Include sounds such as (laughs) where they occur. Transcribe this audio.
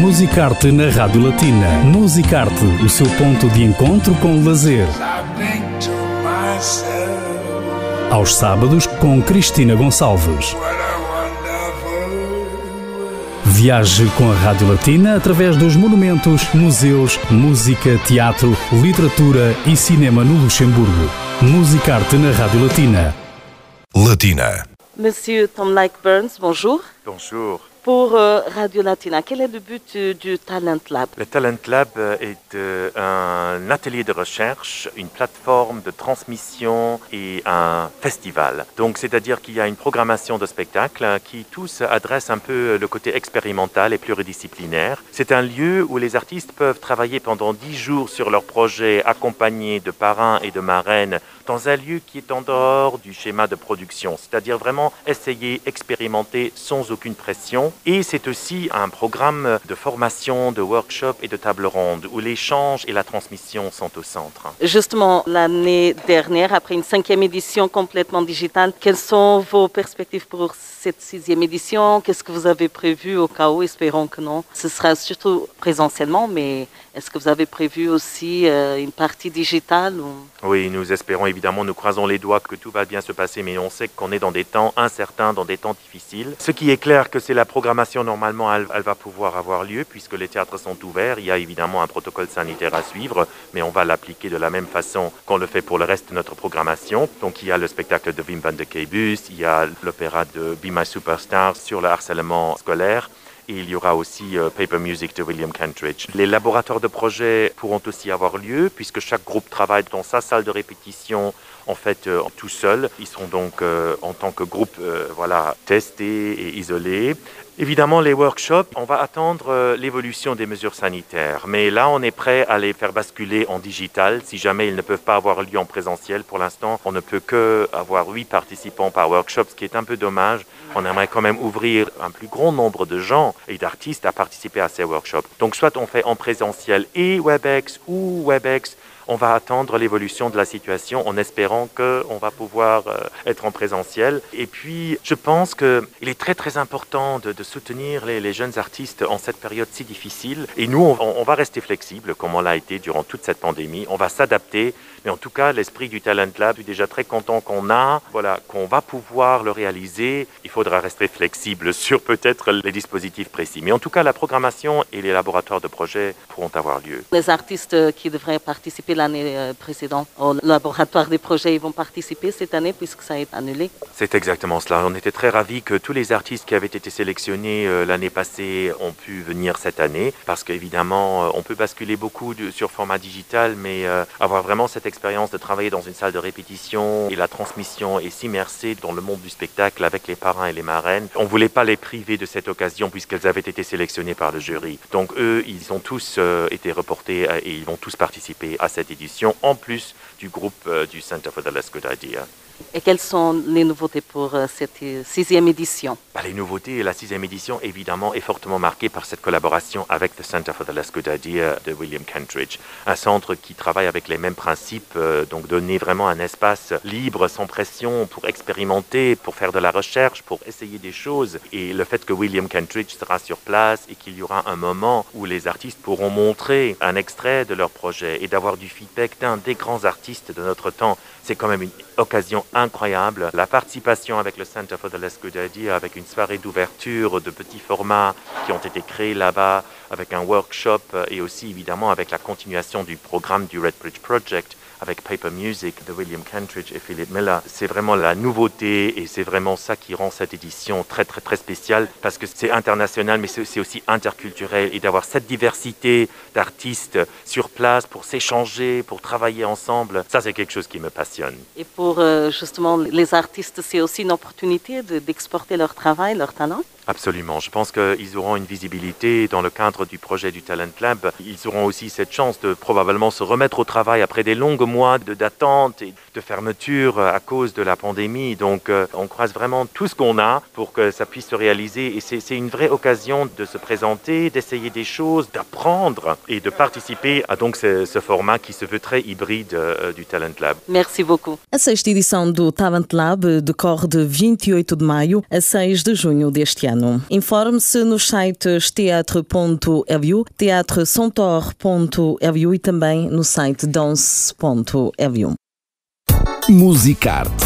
Musicarte na Rádio Latina. Musicarte, o seu ponto de encontro com o lazer. Aos sábados com Cristina Gonçalves. Viaje com a Rádio Latina através dos monumentos, museus, música, teatro, literatura e cinema no Luxemburgo. Musicarte na Rádio Latina. Latina. Monsieur Tom Like Burns, bonjour. Bonjour. Pour euh, Radio Latina, quel est le but euh, du Talent Lab? Le Talent Lab euh, est un atelier de recherche, une plateforme de transmission et un festival. Donc, c'est-à-dire qu'il y a une programmation de spectacles qui tous adressent un peu le côté expérimental et pluridisciplinaire. C'est un lieu où les artistes peuvent travailler pendant dix jours sur leur projet, accompagnés de parrains et de marraines, dans un lieu qui est en dehors du schéma de production, c'est-à-dire vraiment essayer, expérimenter sans aucune pression. Et c'est aussi un programme de formation, de workshop et de table ronde où l'échange et la transmission sont au centre. Justement, l'année dernière, après une cinquième édition complètement digitale, quelles sont vos perspectives pour cette sixième édition? Qu'est-ce que vous avez prévu au cas où? Espérons que non. Ce sera surtout présentiellement, mais est-ce que vous avez prévu aussi euh, une partie digitale ou... Oui, nous espérons évidemment, nous croisons les doigts que tout va bien se passer, mais on sait qu'on est dans des temps incertains, dans des temps difficiles. Ce qui est clair que c'est la programmation, normalement, elle, va pouvoir avoir lieu puisque les théâtres sont ouverts. Il y a évidemment un protocole sanitaire à suivre, mais on va l'appliquer de la même façon qu'on le fait pour le reste de notre programmation. Donc il y a le spectacle de Wim van de Keibus, il y a l'opéra de Be My Superstar sur le harcèlement scolaire. Et il y aura aussi euh, Paper Music de William Kentridge. Les laboratoires de projet pourront aussi avoir lieu puisque chaque groupe travaille dans sa salle de répétition en fait euh, tout seul. Ils seront donc euh, en tant que groupe voilà testés et isolés. Évidemment, les workshops, on va attendre euh, l'évolution des mesures sanitaires. Mais là, on est prêt à les faire basculer en digital si jamais ils ne peuvent pas avoir lieu en présentiel. Pour l'instant, on ne peut que avoir huit participants par workshop, ce qui est un peu dommage. On aimerait quand même ouvrir un plus grand nombre de gens et d'artistes à participer à ces workshops. Donc, soit on fait en présentiel et WebEx ou WebEx, on va attendre l'évolution de la situation en espérant qu'on va pouvoir euh, être en présentiel. Et puis, je pense qu'il est très très important de, soutenir les, jeunes artistes en cette période si difficile. Et nous, on, va rester flexible comme on l'a été durant toute cette pandémie. On va s'adapter. Mais en tout cas, l'esprit du Talent Lab, je suis déjà très content qu'on a, voilà, qu'on va pouvoir le réaliser. Il faudra rester flexible (laughs) sur peut-être les dispositifs précis. Mais en tout cas, la programmation et les laboratoires de projet pourront avoir lieu. Les artistes qui devraient participer l'année euh, précédente au laboratoire des projets, ils vont participer cette année puisque ça a été annulé. C'est exactement cela. On était très ravis que tous les artistes qui avaient été sélectionnés euh, l'année passée ont pu venir cette année parce qu'évidemment, euh, on peut basculer beaucoup sur format digital, mais avoir vraiment cette expérience de travailler dans une salle de répétition et la transmission et s'immerser dans le monde du spectacle avec les parrains et les marraines, on voulait pas les priver de cette occasion puisqu'elles avaient été sélectionnées par le jury. Donc eux, ils ont tous été reportés et ils vont tous participer à cette édition, en plus du groupe euh, du Center for the Less Good Idea. Et quelles sont les nouveautés pour euh, cette euh, sixième édition? Bah, Les nouveautés, la sixième édition, évidemment, est fortement marquée par cette collaboration avec le Center for the Good Idea de William Kentridge. Un centre qui travaille avec les mêmes principes, euh, donc donner vraiment un espace libre, sans pression, pour expérimenter, pour faire de la recherche, pour essayer des choses. Et le fait que William Kentridge sera sur place et qu'il y aura un moment où les artistes pourront montrer un extrait de leur projet et d'avoir du feedback d'un des grands artistes de notre temps, c'est quand même une occasion incroyable. La participation avec le Center for the Less Good Idea, avec une soirée d'ouverture de petits formats qui ont été créés là-bas, avec un workshop et aussi évidemment avec la continuation du programme du Red Bridge Project avec Paper Music de William Kentridge et Philip Miller. C'est vraiment la nouveauté et c'est vraiment ça qui rend cette édition très très très spéciale parce que c'est international mais c'est aussi interculturel et d'avoir cette diversité d'artistes sur place pour s'échanger, pour travailler ensemble, ça c'est quelque chose qui me passionne. Et pour euh, justement les artistes, c'est aussi une opportunité d'exporter de, leur travail, leur talent? Absolument. Je pense qu'ils auront une visibilité dans le cadre du projet du Talent Lab. Ils auront aussi cette chance de probablement se remettre au travail après des longues mois d'attente et de fermeture à cause de la pandémie. Donc euh, on croise vraiment tout ce qu'on a pour que ça puisse se réaliser. Et c'est une vraie occasion de se présenter, d'essayer des choses, d'apprendre et de participer à donc ce, ce, format qui se veut très hybride euh, du Talent Lab. Merci beaucoup. A sexta edição do Talent Lab decorre de 28 de maio a 6 de junho deste ano. Ano. Informe-se nos sites teatro.evu, teatrosontor.evu e também no site dance.evu. Musicarte